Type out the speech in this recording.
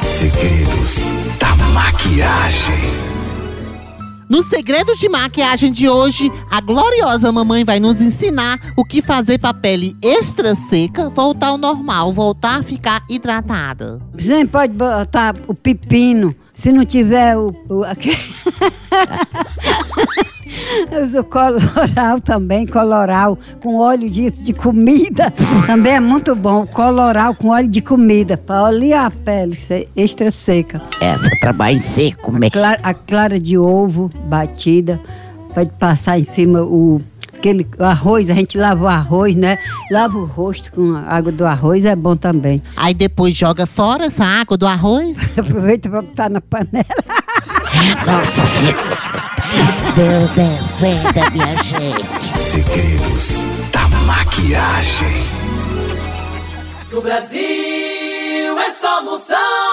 Segredos da maquiagem. No segredo de maquiagem de hoje, a gloriosa mamãe vai nos ensinar o que fazer para a pele extra seca voltar ao normal, voltar a ficar hidratada. Você pode botar o pepino, se não tiver o. o aquele... Eu uso coloral também, coloral com óleo de, de comida. Também é muito bom. Coloral com óleo de comida, para olear a pele, extra seca. Essa trabalho seco mesmo. Clara, a clara de ovo batida, pode passar em cima o aquele arroz, a gente lava o arroz, né? Lava o rosto com a água do arroz, é bom também. Aí depois joga fora essa água do arroz. Aproveita para botar na panela. Nossa Senhora. Deus defenda, minha gente. Segredos da maquiagem. No Brasil é só moção.